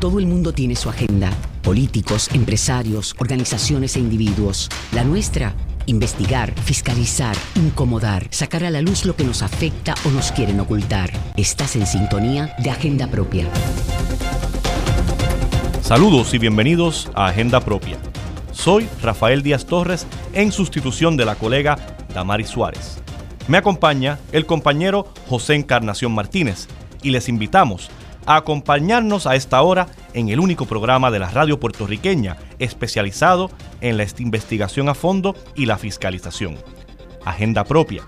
Todo el mundo tiene su agenda. Políticos, empresarios, organizaciones e individuos. La nuestra, investigar, fiscalizar, incomodar, sacar a la luz lo que nos afecta o nos quieren ocultar. Estás en sintonía de Agenda Propia. Saludos y bienvenidos a Agenda Propia. Soy Rafael Díaz Torres en sustitución de la colega Damari Suárez. Me acompaña el compañero José Encarnación Martínez y les invitamos a acompañarnos a esta hora en el único programa de la radio puertorriqueña especializado en la investigación a fondo y la fiscalización. Agenda Propia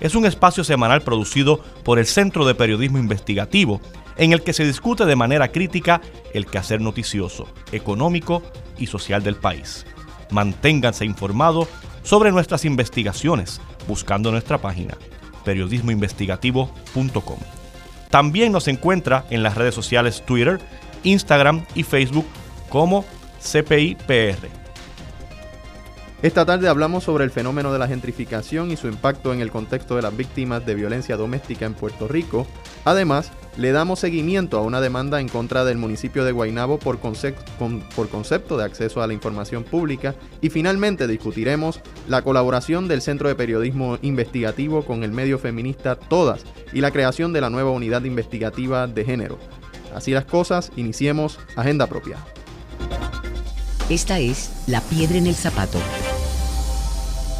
es un espacio semanal producido por el Centro de Periodismo Investigativo en el que se discute de manera crítica el quehacer noticioso, económico y social del país. Manténganse informados sobre nuestras investigaciones buscando nuestra página periodismoinvestigativo.com. También nos encuentra en las redes sociales Twitter, Instagram y Facebook como CPIPR. Esta tarde hablamos sobre el fenómeno de la gentrificación y su impacto en el contexto de las víctimas de violencia doméstica en Puerto Rico. Además, le damos seguimiento a una demanda en contra del municipio de Guaynabo por, concepto de acceso a la información pública y finalmente discutiremos la colaboración del Centro de Periodismo Investigativo con el medio feminista Todas y la creación de la nueva unidad investigativa de género. Así las cosas, iniciemos Agenda Propia. Esta es La Piedra en el Zapato.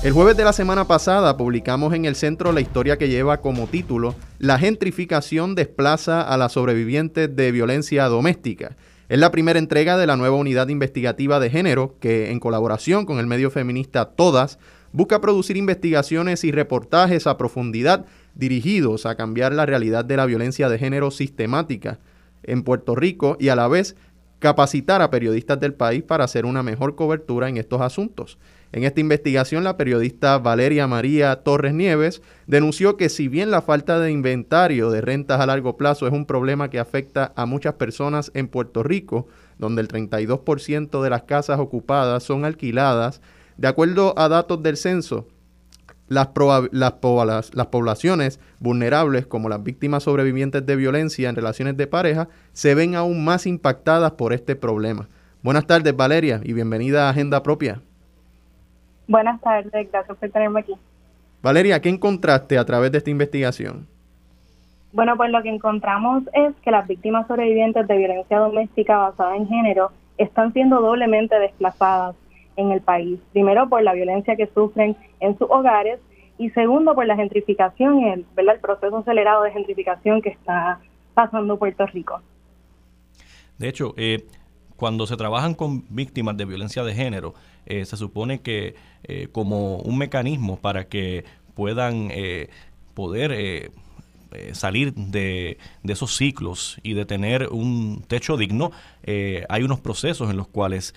El jueves de la semana pasada publicamos en el centro la historia que lleva como título La gentrificación desplaza a las sobrevivientes de violencia doméstica. Es la primera entrega de la nueva unidad investigativa de género que, en colaboración con el medio feminista Todas, busca producir investigaciones y reportajes a profundidad dirigidos a cambiar la realidad de la violencia de género sistemática en Puerto Rico y a la vez capacitar a periodistas del país para hacer una mejor cobertura en estos asuntos. En esta investigación, la periodista Valeria María Torres Nieves denunció que si bien la falta de inventario de rentas a largo plazo es un problema que afecta a muchas personas en Puerto Rico, donde el 32% de las casas ocupadas son alquiladas, de acuerdo a datos del censo, las, las, las, poblaciones vulnerables, como las víctimas sobrevivientes de violencia en relaciones de pareja, se ven aún más impactadas por este problema. Buenas tardes, Valeria, y bienvenida a Agenda Propia. Buenas tardes, gracias por tenerme aquí. Valeria, ¿qué encontraste a través de esta investigación? Bueno, pues lo que encontramos es que las víctimas sobrevivientes de violencia doméstica basada en género están siendo doblemente desplazadas en el país. Primero, por la violencia que sufren en sus hogares y segundo, por la gentrificación y el, el proceso acelerado de gentrificación que está pasando Puerto Rico. De hecho, eh, cuando se trabajan con víctimas de violencia de género, eh, se supone que eh, como un mecanismo para que puedan eh, poder salir de, esos ciclos y de tener un techo digno, hay unos procesos en los cuales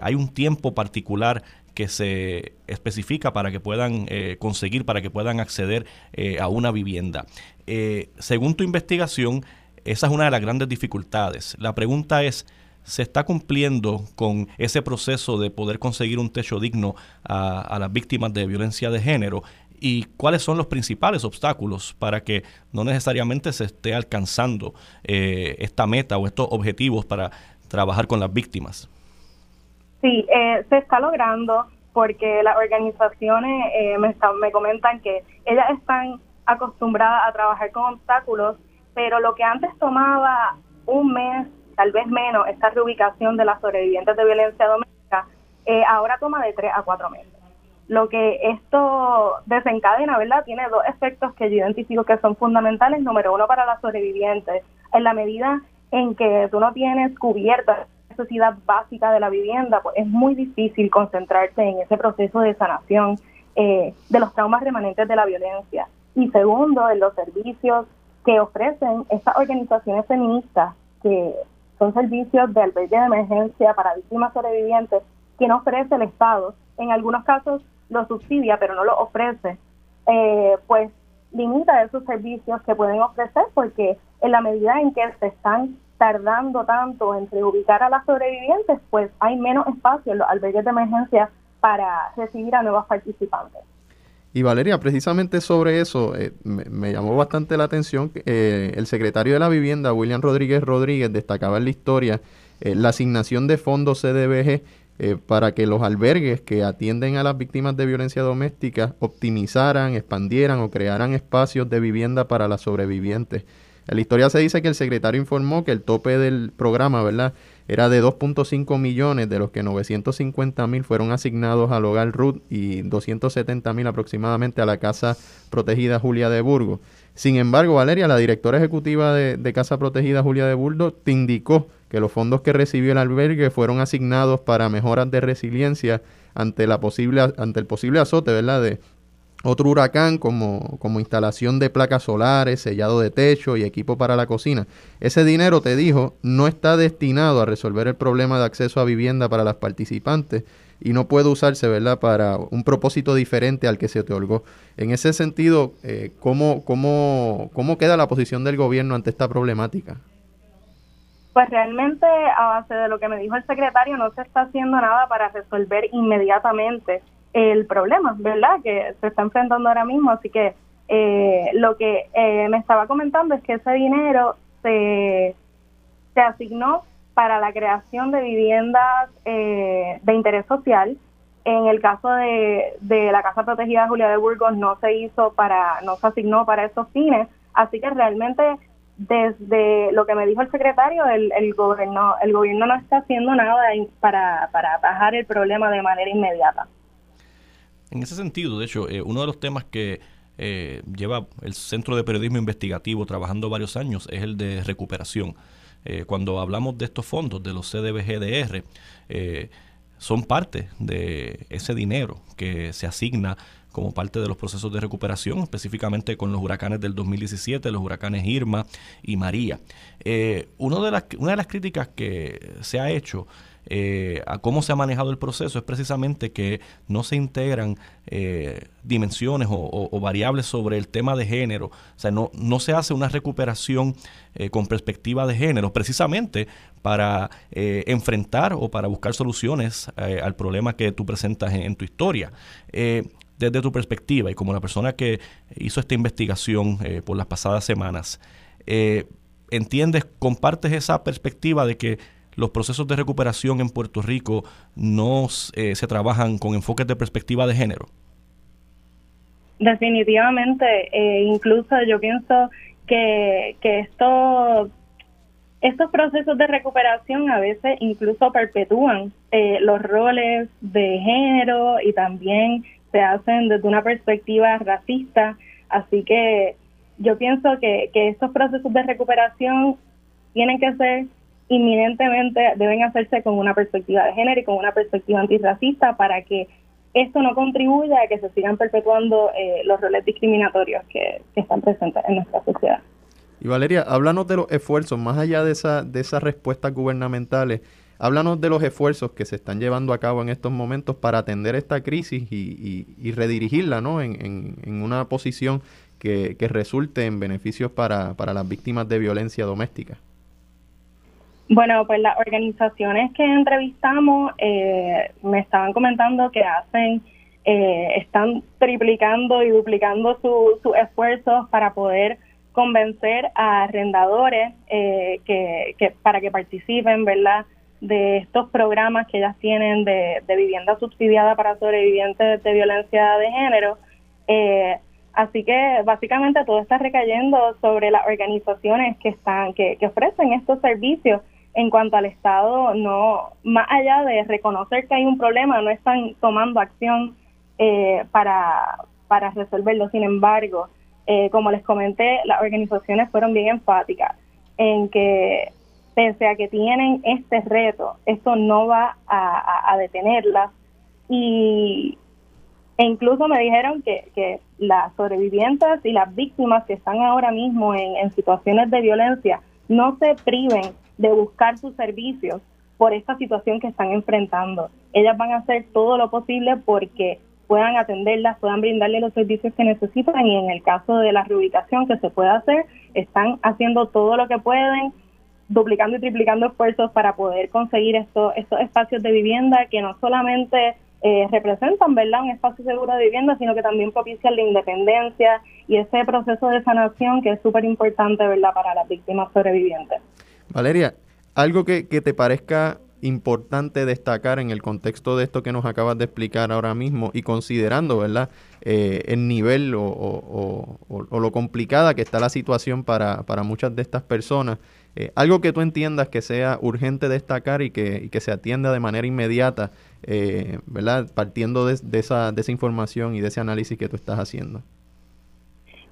hay un tiempo particular que se especifica para que puedan conseguir, para que puedan acceder a una vivienda. según tu investigación, esa es una de las grandes dificultades. La pregunta es, se está cumpliendo con ese proceso de poder conseguir un techo digno a, las víctimas de violencia de género y cuáles son los principales obstáculos para que no necesariamente se esté alcanzando eh, esta meta o estos objetivos para trabajar con las víctimas. Sí, eh, se está logrando porque las organizaciones eh, me comentan que ellas están acostumbradas a trabajar con obstáculos, pero lo que antes tomaba un mes tal vez menos, esta reubicación de las sobrevivientes de violencia doméstica, eh, ahora toma de tres a cuatro meses. Lo que esto desencadena, ¿verdad? Tiene dos efectos que yo identifico que son fundamentales. Número uno, para las sobrevivientes, en la medida en que tú no tienes cubierta la necesidad básica de la vivienda, pues es muy difícil concentrarse en ese proceso de sanación eh, de los traumas remanentes de la violencia. Y segundo, en los servicios que ofrecen estas organizaciones feministas que son servicios de albergue de emergencia para víctimas sobrevivientes que no ofrece el Estado. En algunos casos lo subsidia, pero no lo ofrece. Eh, pues limita esos servicios que pueden ofrecer porque en la medida en que se están tardando tanto en reubicar a las sobrevivientes, pues hay menos espacio en los albergues de emergencia para recibir a nuevos participantes. Y Valeria, precisamente sobre eso, eh, me, llamó bastante la atención que eh, el secretario de la Vivienda, William Rodríguez Rodríguez, destacaba en la historia eh, la asignación de fondos CDBG para que los albergues que atienden a las víctimas de violencia doméstica optimizaran, expandieran o crearan espacios de vivienda para las sobrevivientes. En la historia se dice que el secretario informó que el tope del programa, ¿verdad? era de 2.5 millones, de los que 950 mil fueron asignados al hogar Ruth y 270 mil aproximadamente a la Casa Protegida Julia de Burgos. Sin embargo, Valeria, la directora ejecutiva de, Casa Protegida Julia de Burgos, te indicó que los fondos que recibió el albergue fueron asignados para mejoras de resiliencia ante, la posible, ante el posible azote ¿verdad? de, otro huracán como, como instalación de placas solares, sellado de techo y equipo para la cocina. Ese dinero, te dijo, no está destinado a resolver el problema de acceso a vivienda para las participantes y no puede usarse, ¿verdad?, para un propósito diferente al que se otorgó. En ese sentido, eh, ¿cómo, cómo, ¿cómo queda la posición del gobierno ante esta problemática? Pues realmente, a base de lo que me dijo el secretario, no se está haciendo nada para resolver inmediatamente el problema, ¿verdad? Que se está enfrentando ahora mismo. Así que eh, lo que eh, me estaba comentando es que ese dinero se, se asignó para la creación de viviendas eh, de interés social. En el caso de, de la Casa Protegida Julia de Burgos no se hizo para, no se asignó para esos fines. Así que realmente desde lo que me dijo el secretario, el, el gobierno, el gobierno no está haciendo nada para, para atajar el problema de manera inmediata. En ese sentido, de hecho, eh, uno de los temas que eh, lleva el Centro de Periodismo Investigativo trabajando varios años es el de recuperación. Eh, cuando hablamos de estos fondos, de los CDBGDR, son parte de ese dinero que se asigna como parte de los procesos de recuperación, específicamente con los huracanes del 2017, los huracanes Irma y María. uno de las, una de las críticas que se ha hecho eh, a cómo se ha manejado el proceso es precisamente que no se integran eh, dimensiones o, variables sobre el tema de género. O sea, no, no se hace una recuperación eh, con perspectiva de género, precisamente para enfrentar o para buscar soluciones al problema que tú presentas en, tu historia desde tu perspectiva y como la persona que hizo esta investigación por las pasadas semanas, ¿entiendes, compartes esa perspectiva de que los procesos de recuperación en Puerto Rico no eh, se trabajan con enfoques de perspectiva de género? Definitivamente, eh, incluso yo pienso que, que esto, estos procesos de recuperación a veces incluso perpetúan eh, los roles de género y también se hacen desde una perspectiva racista. Así que yo pienso que, que estos procesos de recuperación tienen que ser inminentemente deben hacerse con una perspectiva de género y con una perspectiva antirracista para que esto no contribuya a que se sigan perpetuando eh, los roles discriminatorios que, están presentes en nuestra sociedad. Y Valeria, háblanos de los esfuerzos, más allá de, esa, de esas respuestas gubernamentales, háblanos de los esfuerzos que se están llevando a cabo en estos momentos para atender esta crisis y, redirigirla ¿no? en, una posición que, resulte en beneficios para las víctimas de violencia doméstica. Bueno, pues las organizaciones que entrevistamos eh, me estaban comentando que hacen, eh, están triplicando y duplicando sus esfuerzos para poder convencer a arrendadores eh, que, para que participen, ¿verdad? De estos programas que ellas tienen de, vivienda subsidiada para sobrevivientes de violencia de género. así que básicamente todo está recayendo sobre las organizaciones que están, que, que ofrecen estos servicios en cuanto al Estado, no, más allá de reconocer que hay un problema, no están tomando acción eh, para, para resolverlo. Sin embargo, eh, como les comenté, las organizaciones fueron bien enfáticas en que pese a que tienen este reto, esto no va a, detenerlas y e incluso me dijeron que, que las sobrevivientes y las víctimas que están ahora mismo en, en situaciones de violencia no se priven de buscar sus servicios por esta situación que están enfrentando. Ellas van a hacer todo lo posible porque puedan atenderlas, puedan brindarle los servicios que necesitan y en el caso de la reubicación que se puede hacer, están haciendo todo lo que pueden, duplicando y triplicando esfuerzos para poder conseguir estos, estos espacios de vivienda que no solamente eh, representan, ¿verdad?, un espacio seguro de vivienda, sino que también propician la independencia y ese proceso de sanación que es súper importante, ¿verdad?, para las víctimas sobrevivientes. Valeria, algo que, que te parezca importante destacar en el contexto de esto que nos acabas de explicar ahora mismo y considerando, ¿verdad?, eh, el nivel o, lo complicada que está la situación para, para muchas de estas personas. Eh, algo que tú entiendas que sea urgente destacar y que, que se atienda de manera inmediata, eh, ¿verdad?, partiendo de, de, esa, de esa información y de ese análisis que tú estás haciendo.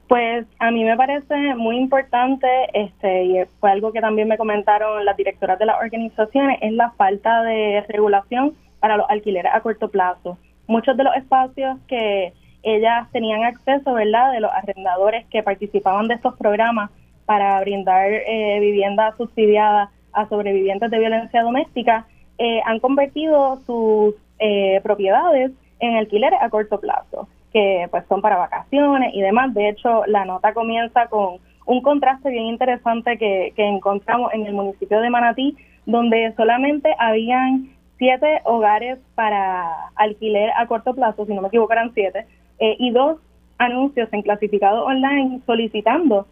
Pues a mí me parece muy importante, este, y fue algo que también me comentaron las directoras de las organizaciones, es la falta de regulación para los alquileres a corto plazo. Muchos de los espacios que ellas tenían acceso, ¿verdad?, de los arrendadores que participaban de estos programas para brindar eh, vivienda subsidiada a sobrevivientes de violencia doméstica, eh, han convertido sus eh, propiedades en alquileres a corto plazo que pues son para vacaciones y demás. De hecho, la nota comienza con un contraste bien interesante que, que encontramos en el municipio de Manatí, donde solamente habían siete hogares para alquiler a corto plazo, si no me equivoco eran siete, eh, y dos anuncios en clasificado online solicitando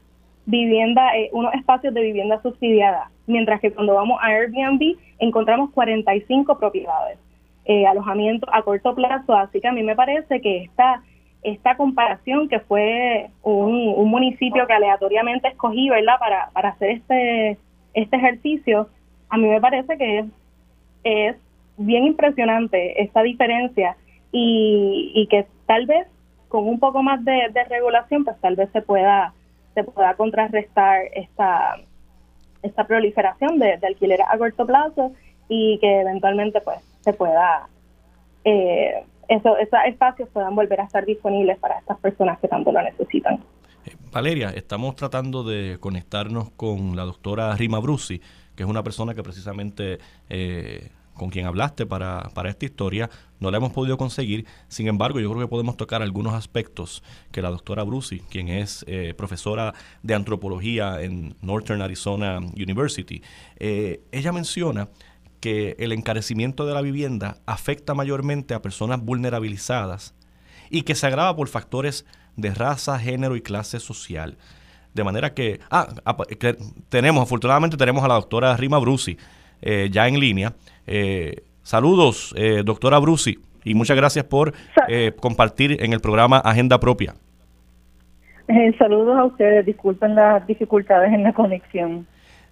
vivienda, eh, unos espacios de vivienda subsidiada, mientras que cuando vamos a Airbnb encontramos 45 propiedades eh, alojamiento a corto plazo. Así que a mí me parece que esta, esta comparación, que fue un, municipio que aleatoriamente escogí, ¿verdad?, para, para hacer este, este ejercicio, a mí me parece que es, bien impresionante esta diferencia y, que tal vez con un poco más de, regulación, pues tal vez se pueda se pueda contrarrestar esta esta proliferación de, alquileres a corto plazo y que eventualmente pues se pueda, eh, eso, esos espacios puedan volver a estar disponibles para estas personas que tanto lo necesitan. Eh, Valeria, estamos tratando de conectarnos con la doctora Rima Brusi, que es una persona que precisamente eh, con quien hablaste para, para, esta historia, no la hemos podido conseguir. Sin embargo, yo creo que podemos tocar algunos aspectos que la doctora Brusi, quien es profesora de antropología en Northern Arizona University, ella menciona que el encarecimiento de la vivienda afecta mayormente a personas vulnerabilizadas y que se agrava por factores de raza, género y clase social. De manera que, ah, tenemos, afortunadamente tenemos a la doctora Rima Brusi eh, ya en línea. Eh, saludos, eh, doctora Brusi, y muchas gracias por compartir en el programa Agenda Propia. saludos a ustedes, disculpen las dificultades en la conexión.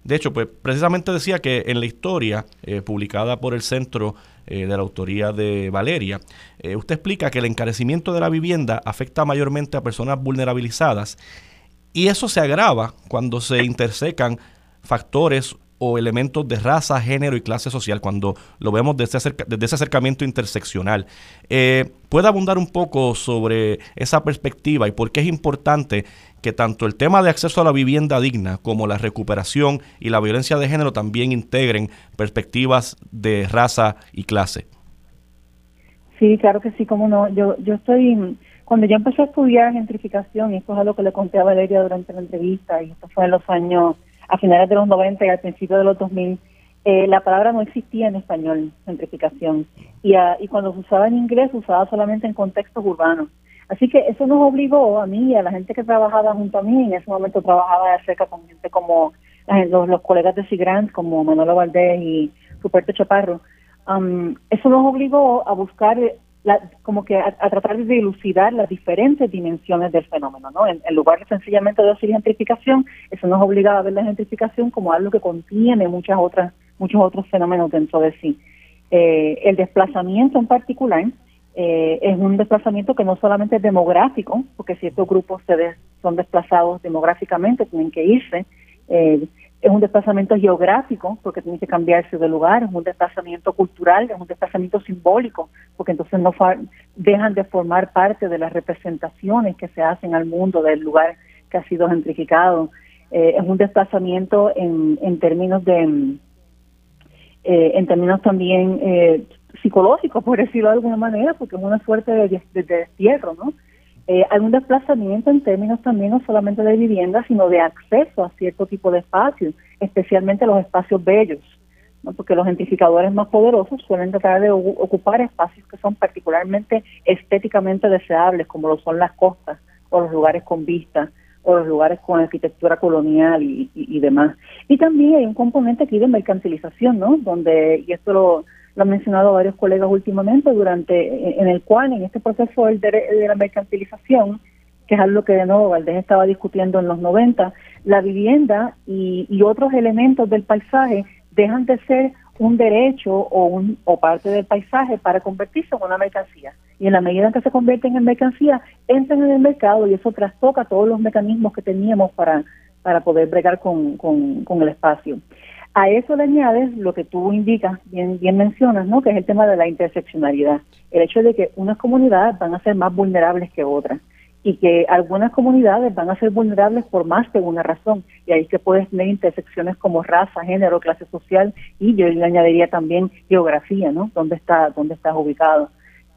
De hecho, pues precisamente decía que en la historia eh, publicada por el Centro eh, de la Autoría de Valeria, eh, usted explica que el encarecimiento de la vivienda afecta mayormente a personas vulnerabilizadas y eso se agrava cuando se intersecan factores o elementos de raza, género y clase social cuando lo vemos desde, desde ese acercamiento interseccional. ¿Puede abundar un poco sobre esa perspectiva y por qué es importante que tanto el tema de acceso a la vivienda digna como la recuperación y la violencia de género también integren perspectivas de raza y clase. Sí, claro que sí, como no. Yo, yo estoy, cuando yo empecé a estudiar gentrificación, y esto es algo que le conté a Valeria durante la entrevista, y esto fue en los años, a finales de los 90 y al principio de los 2000, eh, la palabra no existía en español, gentrificación. Y, y cuando se usaba en inglés, se usaba solamente en contextos urbanos. Así que eso nos obligó a mí y a la gente que trabajaba junto a mí, en ese momento trabajaba de cerca con gente como los, colegas de Sigrant, como Manolo Valdés y Ruperto Chaparro, um, eso nos obligó a buscar la, como que a, tratar de dilucidar las diferentes dimensiones del fenómeno, ¿no? En, lugar de sencillamente decir gentrificación, eso nos obligaba a ver la gentrificación como algo que contiene muchas otras, muchos otros fenómenos dentro de sí. Eh, el desplazamiento en particular, eh, es un desplazamiento que no solamente es demográfico, porque ciertos grupos se son desplazados demográficamente, tienen que irse, eh, es un desplazamiento geográfico, porque tienen que cambiarse de lugar, es un desplazamiento cultural, es un desplazamiento simbólico, porque entonces no dejan de formar parte de las representaciones que se hacen al mundo del lugar que ha sido gentrificado. Eh, es un desplazamiento en, en términos de en términos también eh, psicológico, por decirlo de alguna manera, porque es una suerte de, destierro, ¿no? Eh, un desplazamiento en términos también no solamente de vivienda, sino de acceso a cierto tipo de espacios, especialmente los espacios bellos, porque los gentrificadores más poderosos suelen tratar de ocupar espacios que son particularmente estéticamente deseables, como lo son las costas o los lugares con vista o los lugares con arquitectura colonial y, demás. Y también hay un componente aquí de mercantilización, ¿no? Donde, y esto lo, han mencionado varios colegas últimamente, durante en el cual en este proceso de, de la mercantilización, que es algo que de nuevo Valdés estaba discutiendo en los 90, la vivienda y, y otros elementos del paisaje dejan de ser un derecho o, un, o parte del paisaje para convertirse en una mercancía. Y en la medida en que se convierten en mercancía, entran en el mercado y eso trastoca todos los mecanismos que teníamos para, para poder bregar con, con, el espacio. A eso le añades lo que tú indicas, bien, bien mencionas, ¿no? que es el tema de la interseccionalidad. El hecho de que unas comunidades van a ser más vulnerables que otras y que algunas comunidades van a ser vulnerables por más de una razón. Y ahí que puedes tener intersecciones como raza, género, clase social y yo le añadiría también geografía, ¿no? ¿Dónde, está, dónde estás ubicado?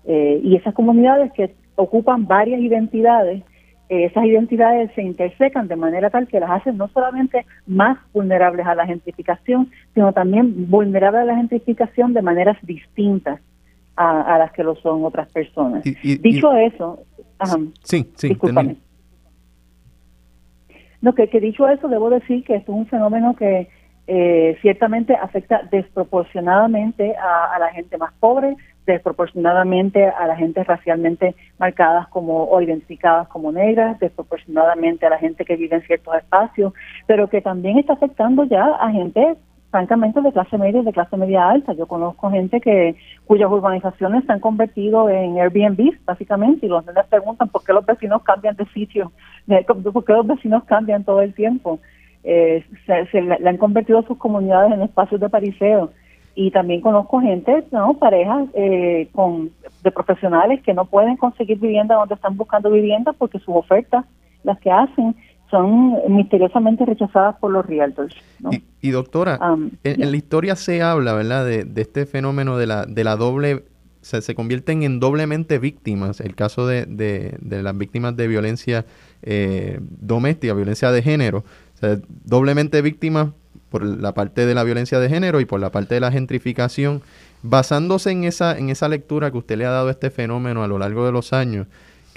Eh, y esas comunidades que ocupan varias identidades, esas identidades se intersecan de manera tal que las hacen no solamente más vulnerables a la gentrificación, sino también vulnerables a la gentrificación de maneras distintas a, las que lo son otras personas. Dicho eso, Sí, sí. No, que, que, dicho eso, debo decir que esto es un fenómeno que eh, ciertamente afecta desproporcionadamente a, la gente más pobre, desproporcionadamente a la gente racialmente marcadas como o identificadas como negras, desproporcionadamente a la gente que vive en ciertos espacios, pero que también está afectando ya a gente francamente de clase media y de clase media alta. Yo conozco gente que cuyas urbanizaciones se han convertido en Airbnb, básicamente, y los niños preguntan por qué los vecinos cambian de sitio, por qué los vecinos cambian todo el tiempo. Eh, se, le, han convertido sus comunidades en espacios de pariseo. Y también conozco gente, ¿no? parejas eh, con, de profesionales que no pueden conseguir vivienda donde están buscando vivienda porque sus ofertas, las que hacen, son misteriosamente rechazadas por los realtors. Y, doctora, en, la historia se habla, ¿verdad?, de, este fenómeno de la, de la doble, se convierten en doblemente víctimas, el caso de, de, las víctimas de violencia eh, doméstica, violencia de género, o sea, doblemente víctimas por la parte de la violencia de género y por la parte de la gentrificación. Basándose en esa, en esa lectura que usted le ha dado a este fenómeno a lo largo de los años,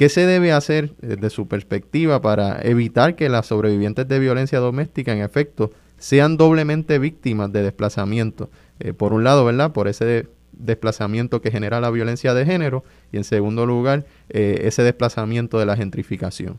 ¿Qué se debe hacer desde su perspectiva para evitar que las sobrevivientes de violencia doméstica, en efecto, sean doblemente víctimas de desplazamiento? Eh, por un lado, ¿verdad? Por ese desplazamiento que genera la violencia de género y en segundo lugar, eh, ese desplazamiento de la gentrificación.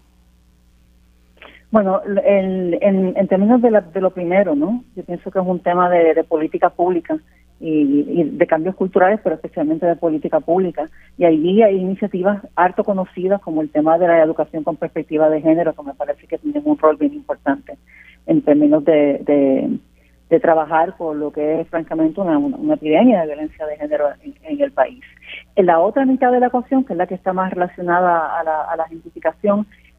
Bueno, en, términos de, lo primero, ¿no? Yo pienso que es un tema de, de política pública y, de cambios culturales, pero especialmente de política pública. Y ahí hay iniciativas harto conocidas como el tema de la educación con perspectiva de género, que me parece que tienen un rol bien importante en términos de, de, trabajar por lo que es francamente una, una, epidemia de violencia de género en, el país. En la otra mitad de la ecuación, que es la que está más relacionada a la, a la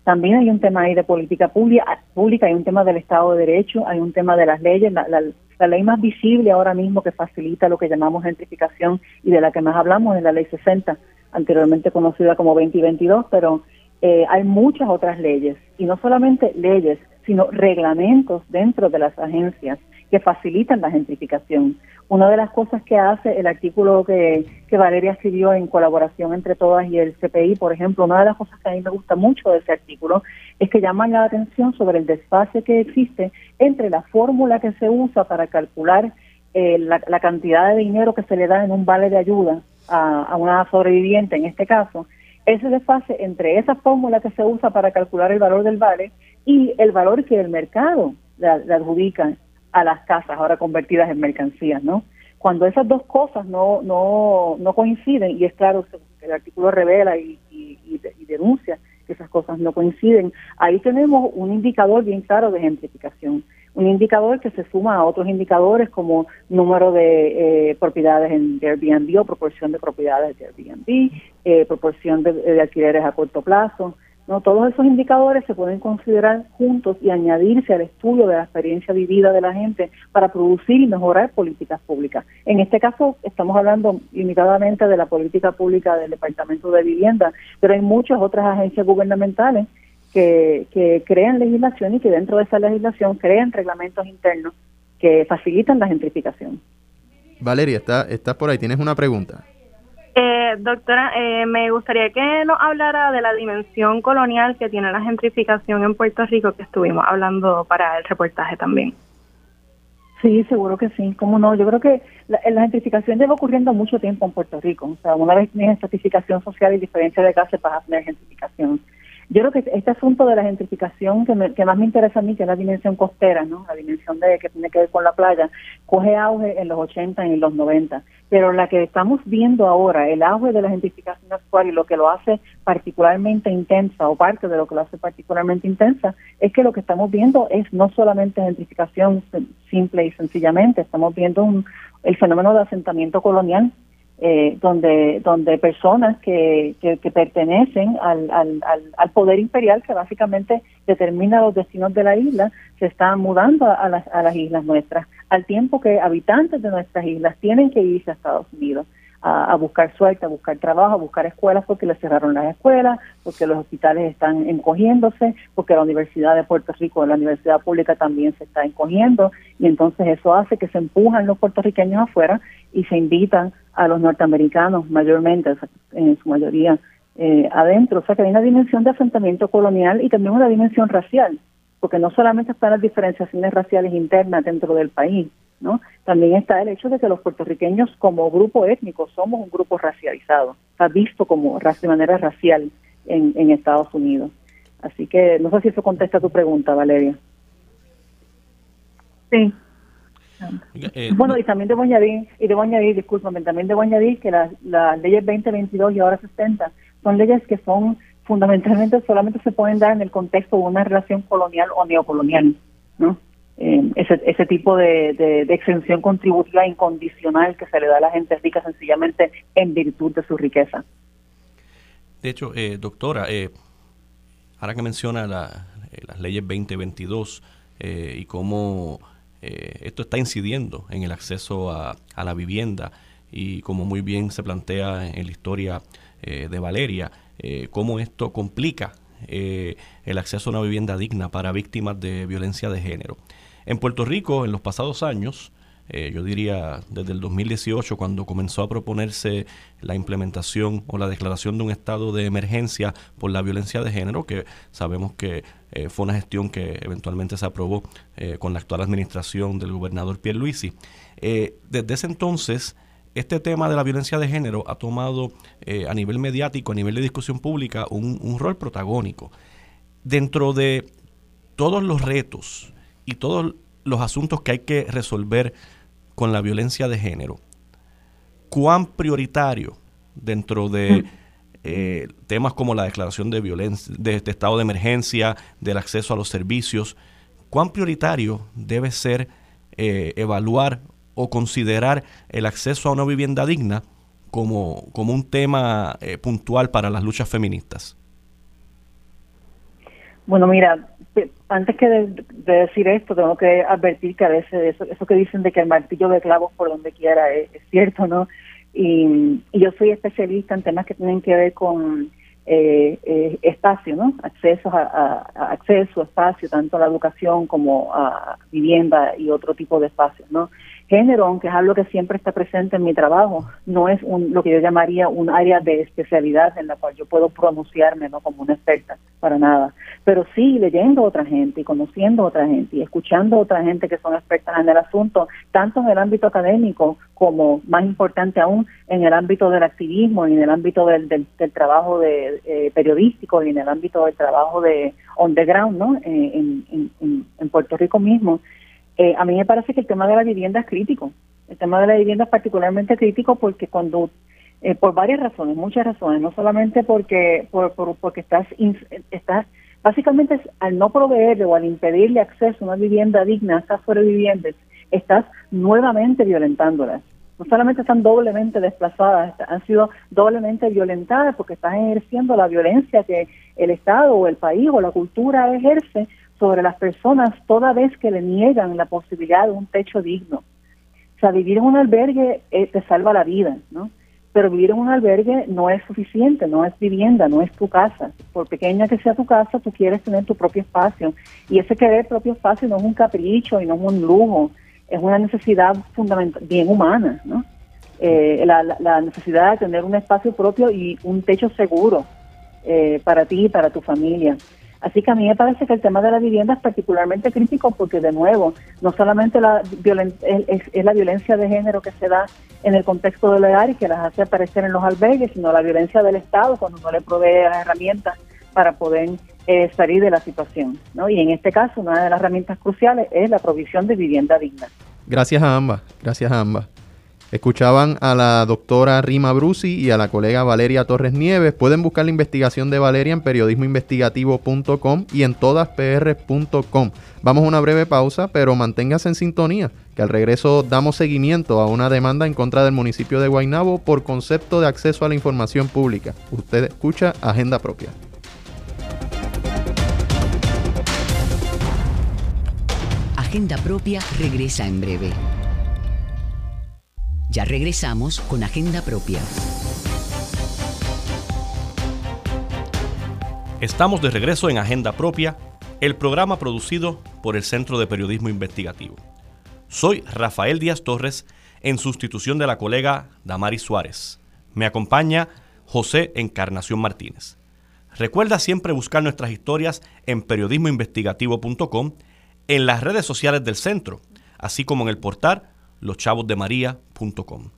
también hay un tema ahí de política pública, pública, hay un tema del Estado de Derecho, hay un tema de las leyes, la, la ley más visible ahora mismo que facilita lo que llamamos gentrificación y de la que más hablamos es la ley 60, anteriormente conocida como 2022, pero eh, hay muchas otras leyes, y no solamente leyes, sino reglamentos dentro de las agencias que facilitan la gentrificación. Una de las cosas que hace el artículo que, que Valeria escribió en colaboración entre todas y el CPI, por ejemplo, una de las cosas que a mí me gusta mucho de ese artículo es que llaman la atención sobre el desfase que existe entre la fórmula que se usa para calcular eh, la, cantidad de dinero que se le da en un vale de ayuda a, a una sobreviviente, en este caso, ese desfase entre esa fórmula que se usa para calcular el valor del vale y el valor que el mercado le, adjudica a las casas ahora convertidas en mercancías, ¿no? Cuando esas dos cosas no, no, no coinciden, y es claro el artículo revela y, denuncia que esas cosas no coinciden, ahí tenemos un indicador bien claro de gentrificación, un indicador que se suma a otros indicadores como número de eh, propiedades en Airbnb o proporción de propiedades de Airbnb, eh, proporción de alquileres a corto plazo, no, todos esos indicadores se pueden considerar juntos y añadirse al estudio de la experiencia vivida de la gente para producir y mejorar políticas públicas. En este caso estamos hablando limitadamente de la política pública del Departamento de Vivienda, pero hay muchas otras agencias gubernamentales que, que crean legislación y que dentro de esa legislación crean reglamentos internos que facilitan la gentrificación. Valeria, está, estás por ahí, tienes una pregunta. Eh, doctora, eh, me gustaría que nos hablara de la dimensión colonial que tiene la gentrificación en Puerto Rico, que estuvimos hablando para el reportaje también. Sí, seguro que sí, cómo no. Yo creo que la, gentrificación lleva ocurriendo mucho tiempo en Puerto Rico. O sea, una vez tienes estratificación social y diferencia de clase, para tener gentrificación. Yo creo que este asunto de la gentrificación que, que más me interesa a mí, que es la dimensión costera, ¿no? la dimensión de que tiene que ver con la playa, coge auge en los 80 y en los 90. Pero la que estamos viendo ahora, el auge de la gentrificación actual y lo que lo hace particularmente intensa, o parte de lo que lo hace particularmente intensa, es que lo que estamos viendo es no solamente gentrificación simple y sencillamente, estamos viendo un, el fenómeno de asentamiento colonial eh, donde, donde personas que, que, pertenecen al, al, al, poder imperial que básicamente determina los destinos de la isla, se están mudando a, las, a las islas nuestras, al tiempo que habitantes de nuestras islas tienen que irse a Estados Unidos a, buscar suerte, a buscar trabajo, a buscar escuelas porque les cerraron las escuelas, porque los hospitales están encogiéndose, porque la Universidad de Puerto Rico, la Universidad Pública también se está encogiendo y entonces eso hace que se empujan los puertorriqueños afuera y se invitan a los norteamericanos mayormente, en su mayoría eh, adentro. O sea que hay una dimensión de asentamiento colonial y también una dimensión racial, porque no solamente están las diferenciaciones raciales internas dentro del país, ¿no? También está el hecho de que los puertorriqueños como grupo étnico somos un grupo racializado, está visto como de manera racial en, en Estados Unidos. Así que no sé si eso contesta tu pregunta, Valeria. Sí. Eh, bueno, y también debo añadir, y debo añadir, discúlpame, también debo añadir que las, las leyes 2022 y ahora 60 son leyes que son fundamentalmente solamente se pueden dar en el contexto de una relación colonial o neocolonial, ¿no? Eh, ese, ese tipo de, de, exención contributiva incondicional que se le da a la gente rica sencillamente en virtud de su riqueza. De hecho, eh, doctora, eh, ahora que menciona la, las leyes 2022 y cómo esto está incidiendo en el acceso a, la vivienda y como muy bien se plantea en la historia de Valeria, cómo esto complica el acceso a una vivienda digna para víctimas de violencia de género. En Puerto Rico, en los pasados años, eh, yo diría desde el 2018, cuando comenzó a proponerse la implementación o la declaración de un estado de emergencia por la violencia de género, que sabemos que eh, fue una gestión que eventualmente se aprobó eh, con la actual administración del gobernador Pierre Luisi. desde ese entonces, este tema de la violencia de género ha tomado a nivel mediático, a nivel de discusión pública, un, un rol protagónico. Dentro de todos los retos y todos los asuntos que hay que resolver con la violencia de género, cuán prioritario dentro de eh, temas como la declaración de violencia, de, estado de emergencia, del acceso a los servicios, cuán prioritario debe ser eh, evaluar o considerar el acceso a una vivienda digna como, como un tema eh, puntual para las luchas feministas. Bueno, mira, antes que de, decir esto, tengo que advertir que a veces eso, eso que dicen de que el martillo de clavos por donde quiera es, cierto, ¿no? Y, yo soy especialista en temas que tienen que ver con eh, eh, espacio, ¿no? Acceso a, acceso, espacio, tanto a la educación como a vivienda y otro tipo de espacios, ¿no? Género, aunque es algo que siempre está presente en mi trabajo, no es un, lo que yo llamaría un área de especialidad en la cual yo puedo pronunciarme no como una experta, para nada. Pero sí leyendo a otra gente y conociendo a otra gente y escuchando a otra gente que son expertas en el asunto, tanto en el ámbito académico como, más importante aún, en el ámbito del activismo y en el ámbito del, del, trabajo de, eh, periodístico y en el ámbito del trabajo de on the ground, ¿no? Eh, en Puerto Rico mismo. Eh, a mí me parece que el tema de la vivienda es crítico. El tema de la vivienda es particularmente crítico porque cuando, eh, por varias razones, muchas razones, no solamente porque por, porque estás, estás básicamente al no proveerle o al impedirle acceso a una vivienda digna a estas sobrevivientes, estás nuevamente violentándolas. No solamente están doblemente desplazadas, han sido doblemente violentadas porque están ejerciendo la violencia que el Estado o el país o la cultura ejerce sobre las personas toda vez que le niegan la posibilidad de un techo digno. O sea, vivir en un albergue eh, te salva la vida, ¿no? Pero vivir en un albergue no es suficiente, no es vivienda, no es tu casa. Por pequeña que sea tu casa, tú quieres tener tu propio espacio. Y ese querer propio espacio no es un capricho y no es un lujo. es una necesidad fundamental, bien humana, ¿no? Eh, la, la, necesidad de tener un espacio propio y un techo seguro eh, para ti y para tu familia. Así que a mí me parece que el tema de la vivienda es particularmente crítico porque, de nuevo, no solamente la es, la violencia de género que se da en el contexto del hogar y que las hace aparecer en los albergues, sino la violencia del Estado cuando no le provee las herramientas para poder eh, salir de la situación. ¿no? Y en este caso, una de las herramientas cruciales es la provisión de vivienda digna. Gracias a ambas, gracias a ambas. Escuchaban a la doctora Rima Brusi y a la colega Valeria Torres Nieves. Pueden buscar la investigación de Valeria en periodismoinvestigativo.com y en todaspr.com. Vamos a una breve pausa, pero manténgase en sintonía, que al regreso damos seguimiento a una demanda en contra del municipio de Guaynabo por concepto de acceso a la información pública. Usted escucha Agenda Propia. Agenda Propia regresa en breve. Ya regresamos con Agenda Propia. Estamos de regreso en Agenda Propia, el programa producido por el Centro de Periodismo Investigativo. Soy Rafael Díaz Torres en sustitución de la colega Damari Suárez. Me acompaña José Encarnación Martínez. Recuerda siempre buscar nuestras historias en periodismoinvestigativo.com, en las redes sociales del centro, así como en el portal loschavosdemaria.com.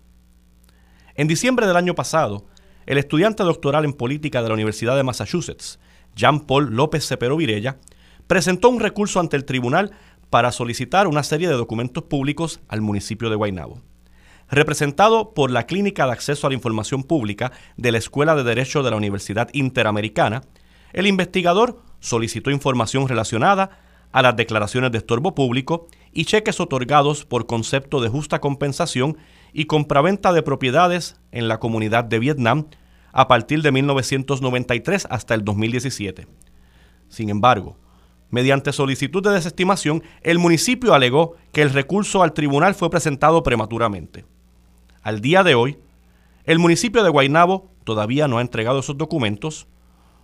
En diciembre del año pasado, el estudiante doctoral en política de la Universidad de Massachusetts, Jean Paul López Cepero Virella, presentó un recurso ante el tribunal para solicitar una serie de documentos públicos al municipio de Guaynabo. Representado por la Clínica de Acceso a la Información Pública de la Escuela de Derecho de la Universidad Interamericana, el investigador solicitó información relacionada a las declaraciones de estorbo público y cheques otorgados por concepto de justa compensación y compraventa de propiedades en la comunidad de Vietnam a partir de 1993 hasta el 2017. Sin embargo, mediante solicitud de desestimación, el municipio alegó que el recurso al tribunal fue presentado prematuramente. Al día de hoy, el municipio de Guaynabo todavía no ha entregado esos documentos,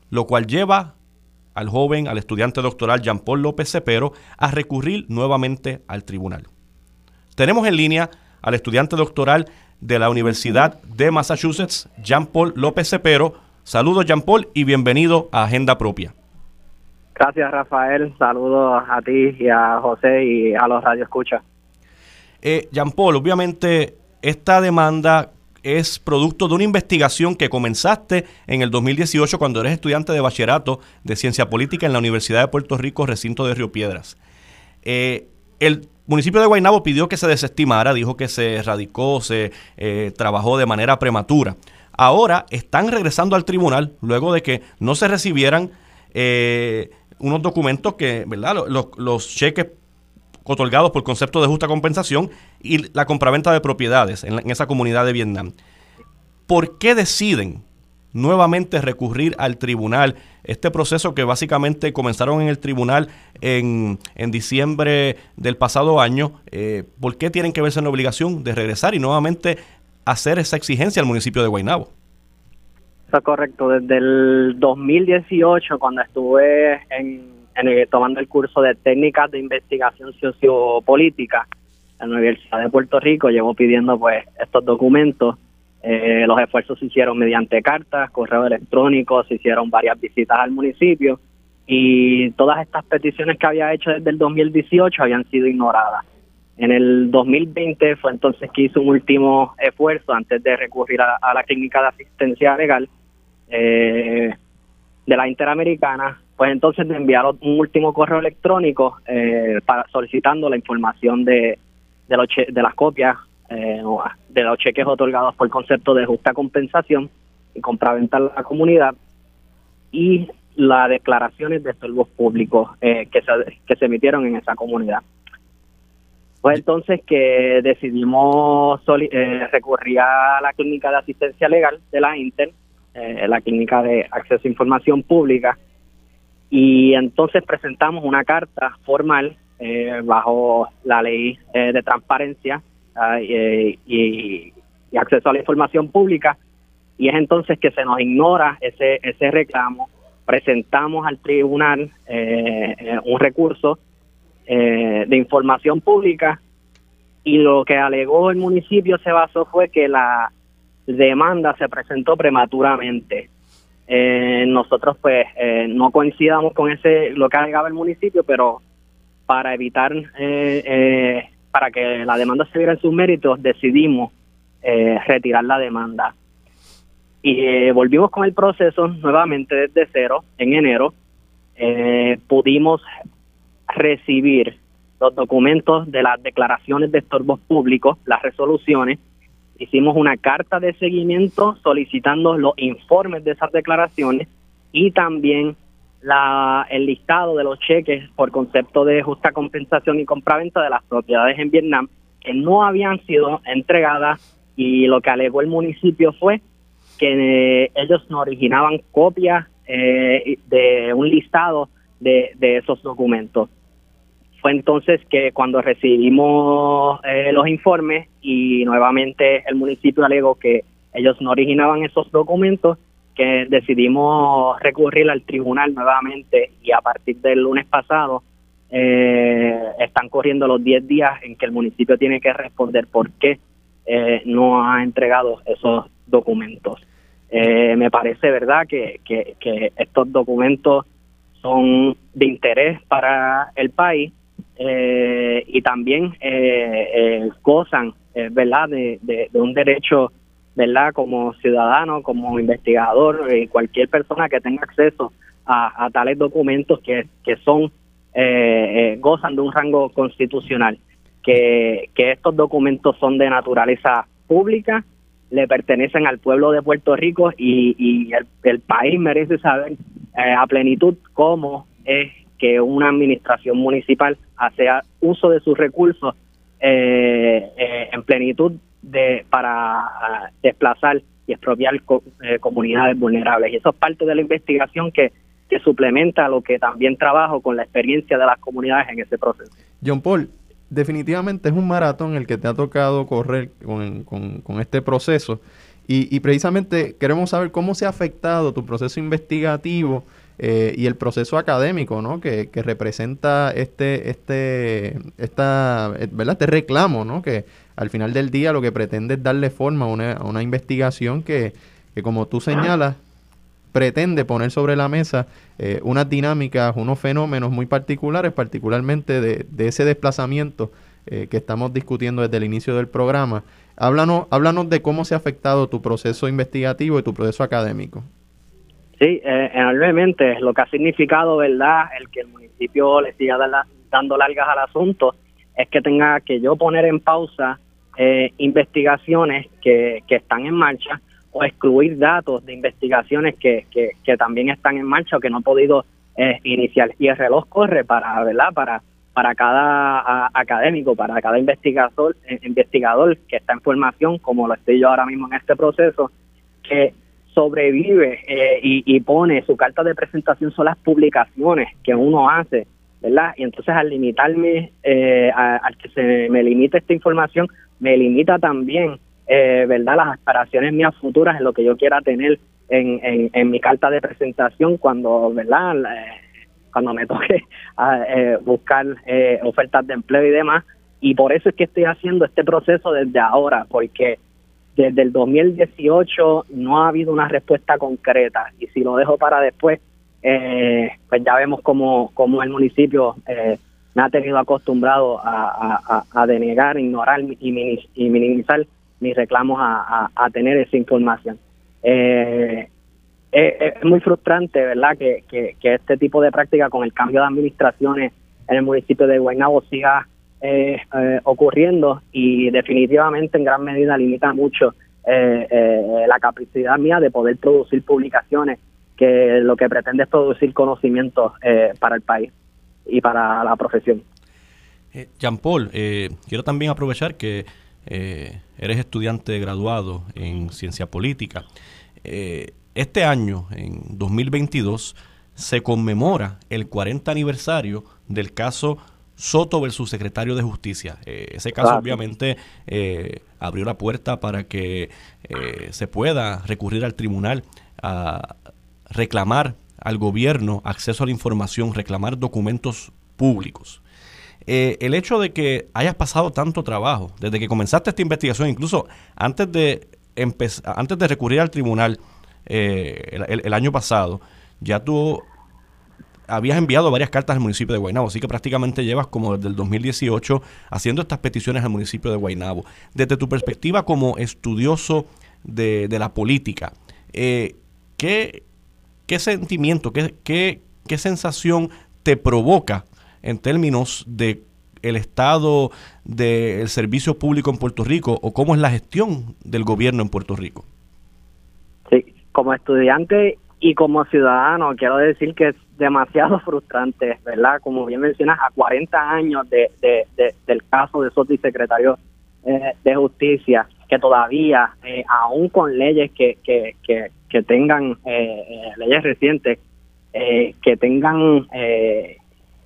lo cual lleva al joven, al estudiante doctoral Jean Paul López Cepero, a recurrir nuevamente al tribunal. Tenemos en línea al estudiante doctoral de la Universidad de Massachusetts, Jean Paul López Cepero. Saludos Jean Paul y bienvenido a Agenda Propia. Gracias Rafael, saludos a ti y a José y a los radioescuchas. Eh, Jean Paul, obviamente esta demanda es producto de una investigación que comenzaste en el 2018 cuando eres estudiante de bachillerato de ciencia política en la Universidad de Puerto Rico, recinto de Río Piedras. Eh, el municipio de Guaynabo pidió que se desestimara, dijo que se radicó, se eh, trabajó de manera prematura. Ahora están regresando al tribunal luego de que no se recibieran eh, unos documentos que, ¿verdad? Los, los cheques otorgados por concepto de justa compensación y la compraventa de propiedades en, esa comunidad de Vietnam. ¿Por qué deciden nuevamente recurrir al tribunal? Este proceso que básicamente comenzaron en el tribunal en, en diciembre del pasado año, eh, ¿por qué tienen que verse en la obligación de regresar y nuevamente hacer esa exigencia al municipio de Guaynabo? Eso es correcto. Desde el 2018, cuando estuve en tomando el curso de técnicas de investigación sociopolítica en la Universidad de Puerto Rico, llevo pidiendo pues estos documentos. Eh, los esfuerzos se hicieron mediante cartas, correo electrónico, se hicieron varias visitas al municipio y todas estas peticiones que había hecho desde el 2018 habían sido ignoradas. En el 2020 fue entonces que hizo un último esfuerzo antes de recurrir a, la clínica de asistencia legal eh, de la Interamericana pues entonces me enviaron un último correo electrónico eh, para solicitando la información de, de, los de las copias eh, de los cheques otorgados por concepto de justa compensación y compraventa a la comunidad y las declaraciones de estorbos públicos eh, que, se, que se emitieron en esa comunidad. Pues entonces que decidimos recurrir a la clínica de asistencia legal de la Inter, la clínica de acceso a información pública, y entonces presentamos una carta formal eh, bajo la ley eh, de transparencia ah, y, acceso a la información pública. Y es entonces que se nos ignora ese, ese reclamo, presentamos al tribunal eh, un recurso de información pública. Y lo que alegó el municipio se basó fue que la demanda se presentó prematuramente. Eh, nosotros pues eh, no coincidamos con ese lo que alegaba el municipio, pero para evitar eh, para que la demanda se viera en sus méritos decidimos retirar la demanda y volvimos con el proceso nuevamente desde cero en enero. pudimos recibir los documentos de las declaraciones de estorbos públicos, las resoluciones. Hicimos una carta de seguimiento solicitando los informes de esas declaraciones y también la, el listado de los cheques por concepto de justa compensación y compraventa de las propiedades en Vietnam que no habían sido entregadas y lo que alegó el municipio fue que eh, ellos no originaban copias eh, de un listado de, de esos documentos fue entonces que cuando recibimos eh, los informes y nuevamente el municipio alegó que ellos no originaban esos documentos, que decidimos recurrir al tribunal nuevamente y a partir del lunes pasado eh, están corriendo los 10 días en que el municipio tiene que responder por qué eh, no ha entregado esos documentos. me parece verdad que, que, que estos documentos son de interés para el país eh, y también eh, eh, gozan, ¿verdad?, de, un derecho, ¿verdad?, como ciudadano, como investigador y cualquier persona que tenga acceso a, tales documentos que, que son, gozan de un rango constitucional, que, que estos documentos son de naturaleza pública, le pertenecen al pueblo de Puerto Rico y, y el país merece saber a plenitud cómo es que una administración municipal hace uso de sus recursos eh, eh, en plenitud de para ah, desplazar y expropiar eh, comunidades vulnerables. Y eso es parte de la investigación que, que suplementa lo que también trabajo con la experiencia de las comunidades en ese proceso. John Paul, definitivamente es un maratón el que te ha tocado correr con, con, este proceso. Y, y, precisamente queremos saber cómo se ha afectado tu proceso investigativo eh, y el proceso académico ¿no? que, representa este, este, esta, eh, ¿verdad? este reclamo, ¿no? que al final del día lo que pretende es darle forma a una, a una investigación que, que, como tú señalas, pretende poner sobre la mesa eh, unas dinámicas, unos fenómenos muy particulares, particularmente de, de ese desplazamiento que estamos discutiendo desde el inicio del programa. Háblanos, háblanos de cómo se ha afectado tu proceso investigativo y tu proceso académico. Sí, eh, enormemente. Lo que ha significado, ¿verdad?, el que el municipio le siga dando largas al asunto es que tenga que yo poner en pausa eh, investigaciones que, que están en marcha o excluir datos de investigaciones que, que, que también están en marcha o que no he podido eh, iniciar. Y el reloj corre para, ¿verdad?, para para cada académico, para cada investigador, eh, investigador que está en formación, como lo estoy yo ahora mismo en este proceso, que sobrevive eh, y, pone su carta de presentación son las publicaciones que uno hace, ¿verdad? Y entonces al limitarme, eh, al que se me limite esta información, me limita también, eh, ¿verdad? Las aspiraciones mías futuras en lo que yo quiera tener en, en, mi carta de presentación cuando, ¿verdad? cuando me toque a, buscar ofertas de empleo y demás. Y por eso es que estoy haciendo este proceso desde ahora, porque desde el 2018 no ha habido una respuesta concreta y si lo dejo para después, eh, pues ya vemos cómo, cómo el municipio eh, me ha tenido acostumbrado a, denegar, ignorar y, minimizar mis reclamos a, tener esa información. Eh, es, muy frustrante, ¿verdad?, que, que, que, este tipo de práctica con el cambio de administraciones en el municipio de Guaynabo siga eh, eh, ocurriendo y definitivamente en gran medida limita mucho eh, la capacidad mía de poder producir publicaciones que lo que pretende es producir conocimiento para el país y para la profesión. Jean Paul, quiero también aprovechar que eres estudiante graduado en ciencia política. este año, en 2022, se conmemora el 40 aniversario del caso Soto versus secretario de Justicia. Eh, ese caso obviamente eh, abrió la puerta para que eh, se pueda recurrir al tribunal a reclamar al gobierno acceso a la información, reclamar documentos públicos. el hecho de que hayas pasado tanto trabajo, desde que comenzaste esta investigación, incluso antes de, antes de recurrir al tribunal el, año pasado, ya tú habías enviado varias cartas al municipio de Guaynabo, así que prácticamente llevas como desde el 2018 haciendo estas peticiones al municipio de Guaynabo. Desde tu perspectiva como estudioso de, la política, eh, ¿qué, ¿qué, sentimiento, qué sensación te provoca en términos de el estado del servicio público en Puerto Rico o cómo es la gestión del gobierno en Puerto Rico? Sí, como estudiante y como ciudadano, quiero decir que es demasiado frustrante, ¿verdad? Como bien mencionas, a 40 años de, del caso de Soto y secretario eh, de Justicia, que todavía, eh, aún con leyes que, que, que, tengan, eh, leyes recientes, que tengan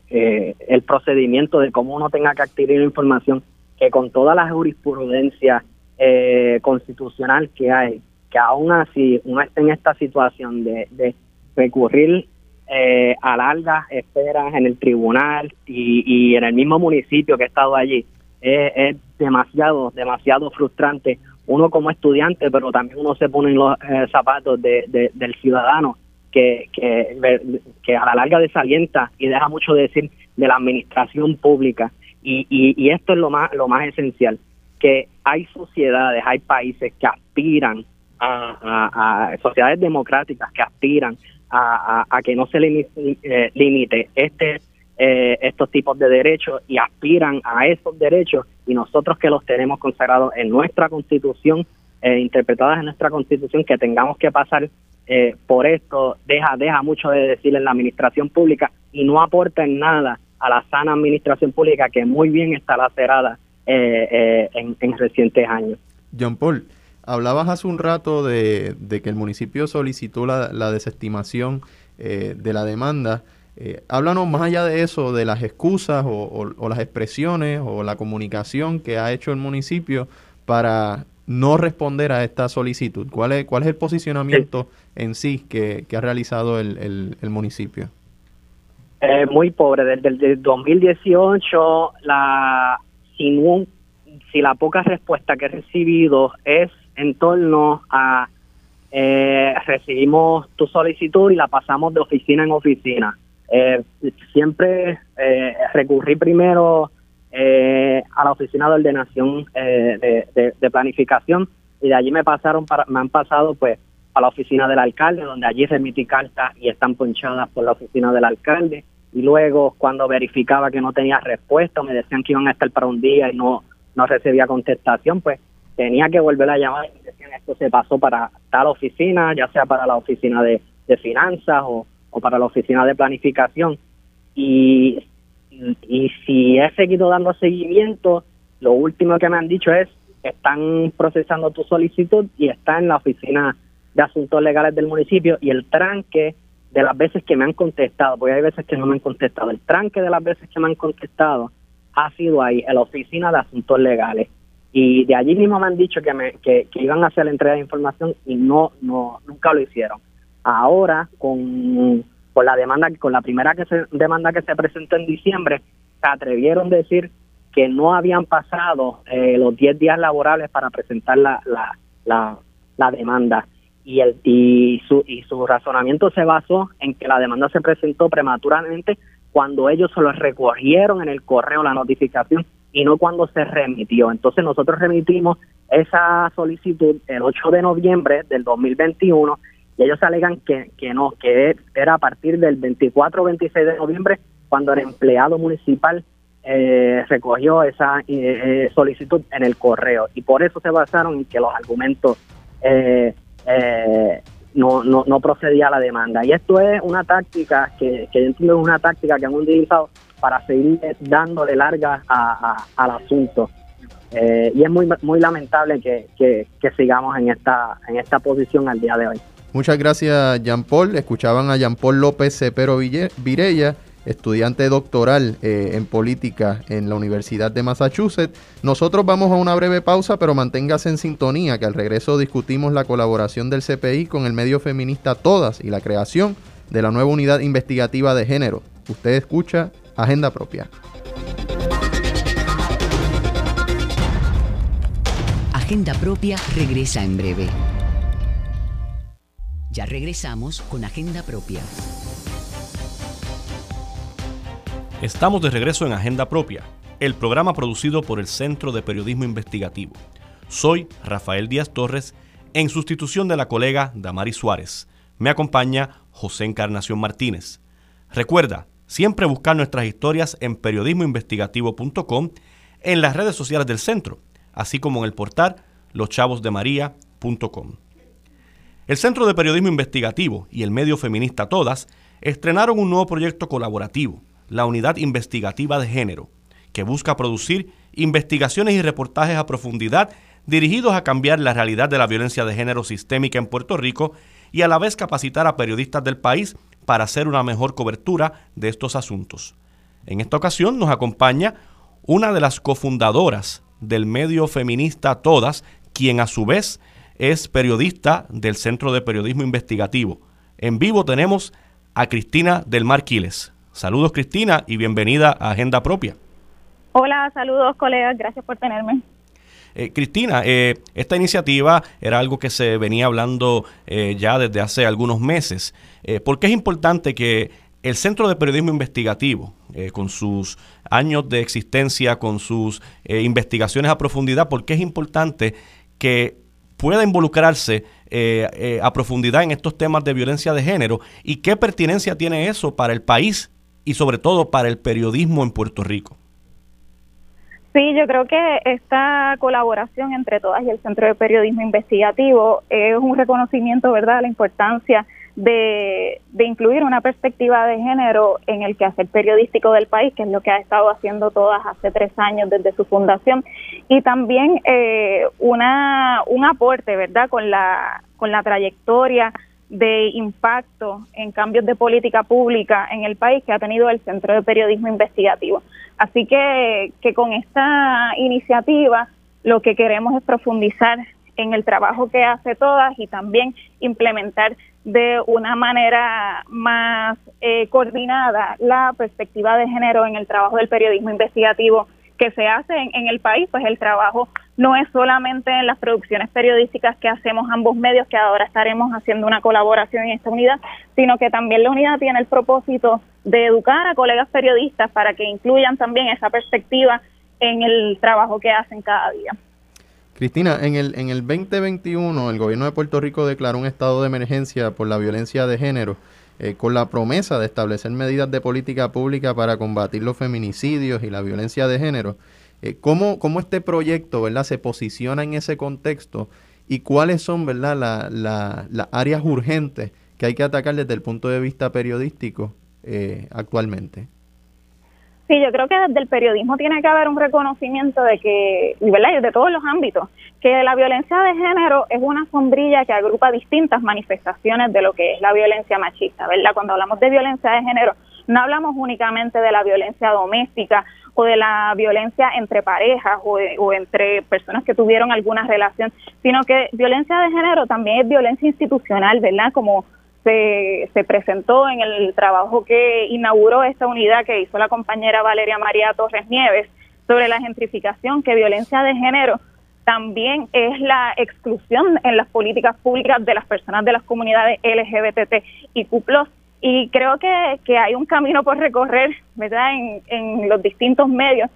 eh, el procedimiento de cómo uno tenga que adquirir información, que con toda la jurisprudencia eh, constitucional que hay, que aún así uno está en esta situación de, recurrir eh, a largas esperas en el tribunal y, en el mismo municipio que he estado allí, es, demasiado, demasiado frustrante. Uno como estudiante, pero también uno se pone en los eh, zapatos de, del ciudadano que, que, a la larga desalienta y deja mucho de decir de la administración pública. Y, y, esto es lo más, lo más esencial, que hay sociedades, hay países que aspiran a, sociedades democráticas que aspiran a, que no se limite, eh, limite este eh, estos tipos de derechos y aspiran a esos derechos y nosotros que los tenemos consagrados en nuestra constitución, eh, interpretadas en nuestra constitución, que tengamos que pasar eh, por esto deja, deja mucho de decir en la administración pública y no aporta en nada a la sana administración pública que muy bien está lacerada eh, eh, en, recientes años. John Paul, hablabas hace un rato de, que el municipio solicitó la, desestimación de la demanda. háblanos más allá de eso, de las excusas o, o las expresiones o la comunicación que ha hecho el municipio para no responder a esta solicitud? ¿Cuál es, cuál es el posicionamiento en sí que, ha realizado el, el, municipio? Eh, muy pobre. Desde el 2018, la, sin si la poca respuesta que he recibido es en torno a eh, recibimos tu solicitud y la pasamos de oficina en oficina. Eh, siempre eh, recurrí primero eh, a la oficina de ordenación eh, de, planificación y de allí me pasaron para, me han pasado pues a la oficina del alcalde donde allí remití cartas y están ponchadas por la oficina del alcalde y luego cuando verificaba que no tenía respuesta me decían que iban a estar para un día y no no recibía contestación pues tenía que volver a llamar y me decían esto se pasó para tal oficina ya sea para la oficina de, finanzas o, o para la oficina de planificación y y, si he seguido dando seguimiento, lo último que me han dicho es están procesando tu solicitud y está en la oficina de asuntos legales del municipio y el tranque de las veces que me han contestado, porque hay veces que no me han contestado, el tranque de las veces que me han contestado ha sido ahí, en la oficina de asuntos legales. Y de allí mismo me han dicho que, me, que, iban a hacer la entrega de información y no, no nunca lo hicieron. Ahora, con con la demanda, con la primera que se, demanda que se presentó en diciembre, se atrevieron a decir que no habían pasado eh, los 10 días laborables para presentar la, la, la, demanda. Y, el, y, su, y su razonamiento se basó en que la demanda se presentó prematuramente cuando ellos se lo recogieron en el correo la notificación y no cuando se remitió. Entonces nosotros remitimos esa solicitud el 8 de noviembre del 2021 y ellos alegan que, que no, que era a partir del 24 o 26 de noviembre cuando el empleado municipal eh, recogió esa eh, eh, solicitud en el correo y por eso se basaron en que los argumentos no, no, no procedía a la demanda. Y esto es una táctica que, que yo entiendo es una táctica que han utilizado para seguir dándole larga al asunto. y es muy muy lamentable que, que, que sigamos en esta en esta posición al día de hoy. Muchas gracias, Jean Paul. Escuchaban a Jean Paul López Cepero Virella, estudiante doctoral eh, en política en la Universidad de Massachusetts. Nosotros vamos a una breve pausa, pero manténgase en sintonía, que al regreso discutimos la colaboración del CPI con el medio feminista Todas y la creación de la nueva unidad investigativa de género. Usted escucha Agenda Propia. Agenda Propia regresa en breve. Ya regresamos con Agenda Propia. Estamos de regreso en Agenda Propia, el programa producido por el Centro de Periodismo Investigativo. Soy Rafael Díaz Torres, en sustitución de la colega Damari Suárez. Me acompaña José Encarnación Martínez. Recuerda, siempre buscar nuestras historias en periodismoinvestigativo.com, en las redes sociales del centro, así como en el portal loschavosdemaria.com. El Centro de Periodismo Investigativo y el medio feminista Todas estrenaron un nuevo proyecto colaborativo, la Unidad Investigativa de Género, que busca producir investigaciones y reportajes a profundidad dirigidos a cambiar la realidad de la violencia de género sistémica en Puerto Rico y a la vez capacitar a periodistas del país para hacer una mejor cobertura de estos asuntos. En esta ocasión nos acompaña una de las cofundadoras del medio feminista Todas, quien a su vez es periodista del Centro de Periodismo Investigativo. En vivo tenemos a Cristina del Marquiles. Saludos Cristina y bienvenida a Agenda Propia. Hola, saludos colegas, gracias por tenerme. Eh, Cristina, eh, esta iniciativa era algo que se venía hablando eh, ya desde hace algunos meses. ¿Por qué es importante que el Centro de Periodismo Investigativo, con sus años de existencia, con sus investigaciones a profundidad, por qué es importante que pueda involucrarse a profundidad en estos temas de violencia de género y qué pertinencia tiene eso para el país y sobre todo para el periodismo en Puerto Rico? Sí, yo creo que esta colaboración entre todas y el Centro de Periodismo Investigativo es un reconocimiento, ¿verdad?, de la importancia de, incluir una perspectiva de género en el quehacer periodístico del país, que es lo que ha estado haciendo todas hace tres años desde su fundación, y también eh, una, un aporte, ¿verdad?, con la, con la trayectoria de impacto en cambios de política pública en el país que ha tenido el Centro de Periodismo Investigativo. Así que, que con esta iniciativa lo que queremos es profundizar en el trabajo que hace todas y también implementar de una manera más eh, coordinada la perspectiva de género en el trabajo del periodismo investigativo que se hace en, el país, pues el trabajo no es solamente en las producciones periodísticas que hacemos ambos medios, que ahora estaremos haciendo una colaboración en esta unidad, sino que también la unidad tiene el propósito de educar a colegas periodistas para que incluyan también esa perspectiva en el trabajo que hacen cada día. Cristina, en el, en el 2021 el gobierno de Puerto Rico declaró un estado de emergencia por la violencia de género. Eh, con la promesa de establecer medidas de política pública para combatir los feminicidios y la violencia de género. Eh, ¿cómo, ¿cómo, este proyecto ¿verdad? se posiciona en ese contexto y cuáles son ¿verdad? las áreas urgentes que hay que atacar desde el punto de vista periodístico eh, actualmente? Sí, yo creo que desde el periodismo tiene que haber un reconocimiento de que, ¿verdad? de todos los ámbitos, que la violencia de género es una sombrilla que agrupa distintas manifestaciones de lo que es la violencia machista, ¿verdad? Cuando hablamos de violencia de género, no hablamos únicamente de la violencia doméstica o de la violencia entre parejas o, o entre personas que tuvieron alguna relación, sino que violencia de género también es violencia institucional, ¿verdad? Como se, se presentó en el trabajo que inauguró esta unidad que hizo la compañera Valeria María Torres Nieves sobre la gentrificación, que violencia de género también es la exclusión en las políticas públicas de las personas de las comunidades LGBT y CUPLOS. Y creo que, que hay un camino por recorrer, ¿verdad?, en, en los distintos medios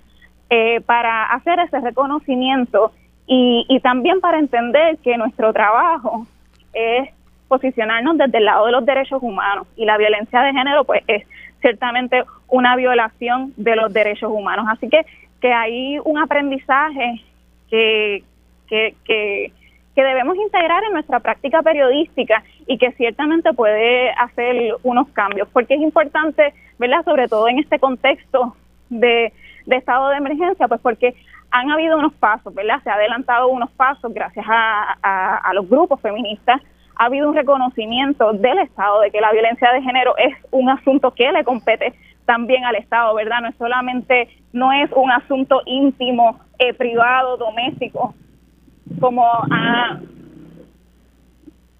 eh, para hacer ese reconocimiento y, y también para entender que nuestro trabajo es posicionarnos desde el lado de los derechos humanos y la violencia de género pues es ciertamente una violación de los derechos humanos. Así que, que hay un aprendizaje que, que, que, debemos integrar en nuestra práctica periodística y que ciertamente puede hacer unos cambios, porque es importante, ¿verdad? Sobre todo en este contexto de, de estado de emergencia, pues porque han habido unos pasos, ¿verdad? Se ha adelantado unos pasos gracias a, a los grupos feministas ha habido un reconocimiento del Estado de que la violencia de género es un asunto que le compete también al Estado, ¿verdad? No es solamente, no es un asunto íntimo, eh, privado, doméstico, como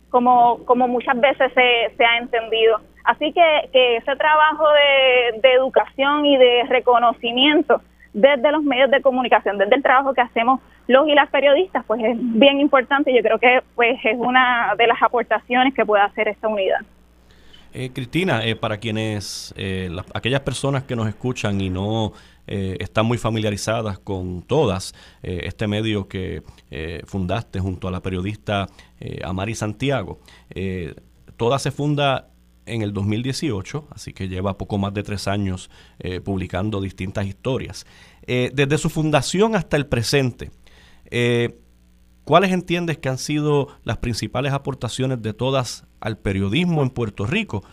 como, como muchas veces se, se ha entendido. Así que, que ese trabajo de, de educación y de reconocimiento desde los medios de comunicación, desde el trabajo que hacemos los y las periodistas, pues es bien importante. Yo creo que pues es una de las aportaciones que puede hacer esta unidad. Eh, Cristina, eh, para quienes, eh, aquellas personas que nos escuchan y no están muy familiarizadas con todas, este medio que fundaste junto a la periodista Amari Santiago, toda se funda en el 2018, así que lleva poco más de tres años publicando distintas historias. desde su fundación hasta el presente, ¿cuáles entiendes que han sido las principales aportaciones de todas al periodismo en Puerto Rico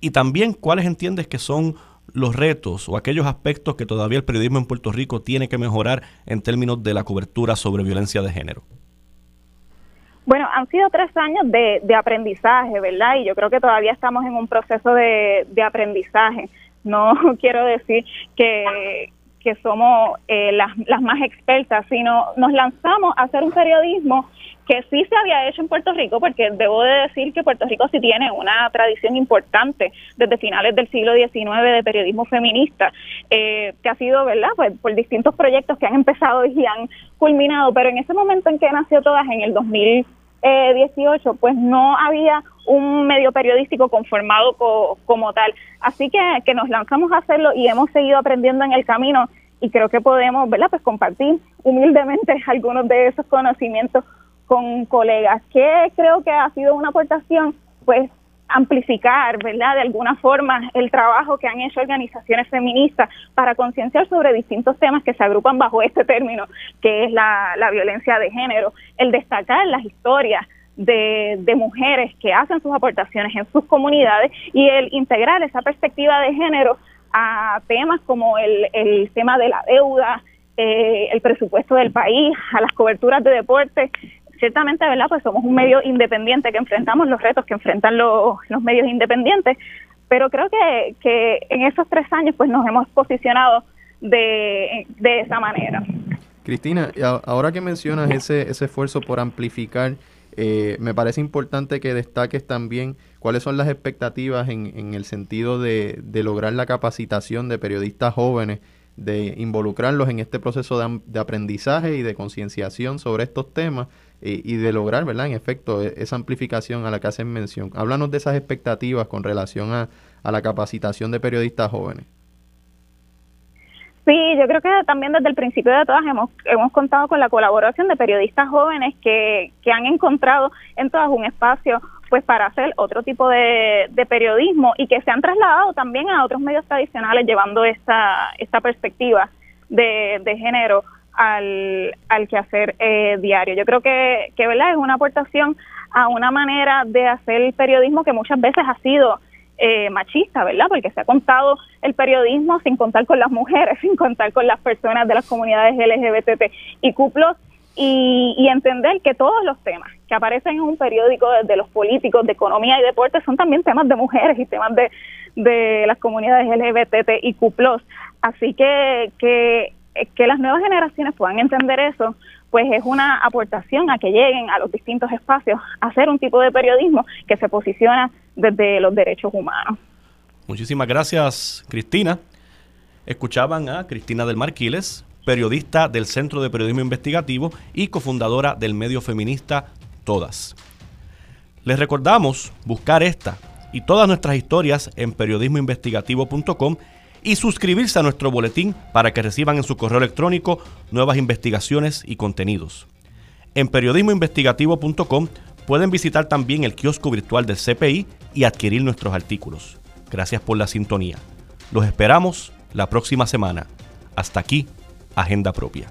y también cuáles entiendes que son los retos o aquellos aspectos que todavía el periodismo en Puerto Rico tiene que mejorar en términos de la cobertura sobre violencia de género. Bueno, han sido tres años de, aprendizaje, ¿verdad? Y yo creo que todavía estamos en un proceso de, aprendizaje. No quiero decir que, que somos eh, las, las más expertas, sino nos lanzamos a hacer un periodismo que sí se había hecho en Puerto Rico, porque debo de decir que Puerto Rico sí tiene una tradición importante desde finales del siglo XIX de periodismo feminista, eh, que ha sido, ¿verdad?, pues por distintos proyectos que han empezado y han culminado, pero en ese momento en que nació todas, en el 2018, pues no había un medio periodístico conformado como tal. Así que, que nos lanzamos a hacerlo y hemos seguido aprendiendo en el camino y creo que podemos, ¿verdad?, pues compartir humildemente algunos de esos conocimientos con colegas, que creo que ha sido una aportación, pues amplificar, ¿verdad? De alguna forma el trabajo que han hecho organizaciones feministas para concienciar sobre distintos temas que se agrupan bajo este término, que es la, violencia de género, el destacar las historias de, de, mujeres que hacen sus aportaciones en sus comunidades y el integrar esa perspectiva de género a temas como el, el tema de la deuda, eh, el presupuesto del país, a las coberturas de deporte, ciertamente, ¿verdad? Pues somos un medio independiente que enfrentamos los retos que enfrentan los, los medios independientes, pero creo que, que en esos tres años pues nos hemos posicionado de, de esa manera. Cristina, ahora que mencionas ese, ese esfuerzo por amplificar, eh, me parece importante que destaques también cuáles son las expectativas en, en el sentido de, de, lograr la capacitación de periodistas jóvenes, de involucrarlos en este proceso de, de aprendizaje y de concienciación sobre estos temas y, de lograr, ¿verdad? En efecto, e, esa amplificación a la que hacen mención. Háblanos de esas expectativas con relación a, la capacitación de periodistas jóvenes. Sí, yo creo que también desde el principio de todas hemos, hemos contado con la colaboración de periodistas jóvenes que, que han encontrado en todas un espacio pues para hacer otro tipo de, periodismo y que se han trasladado también a otros medios tradicionales llevando esta, esta perspectiva de género al, al quehacer eh, diario. Yo creo que, que ¿verdad? es una aportación a una manera de hacer el periodismo que muchas veces ha sido eh, machista, ¿verdad? Porque se ha contado el periodismo sin contar con las mujeres, sin contar con las personas de las comunidades LGBT y cuplos y, y entender que todos los temas que aparecen en un periódico desde los políticos de economía y deporte son también temas de mujeres y temas de, de las comunidades LGBT y cuplos. Así que, que que las nuevas generaciones puedan entender eso, pues es una aportación a que lleguen a los distintos espacios a hacer un tipo de periodismo que se posiciona desde los derechos humanos. Muchísimas gracias, Cristina. Escuchaban a Cristina del Marquiles, periodista del Centro de Periodismo Investigativo y cofundadora del medio feminista Todas. Les recordamos buscar esta y todas nuestras historias en periodismoinvestigativo.com y suscribirse a nuestro boletín para que reciban en su correo electrónico nuevas investigaciones y contenidos. En periodismoinvestigativo.com pueden visitar también el kiosco virtual del CPI y adquirir nuestros artículos. Gracias por la sintonía. Los esperamos la próxima semana. Hasta aquí, Agenda Propia.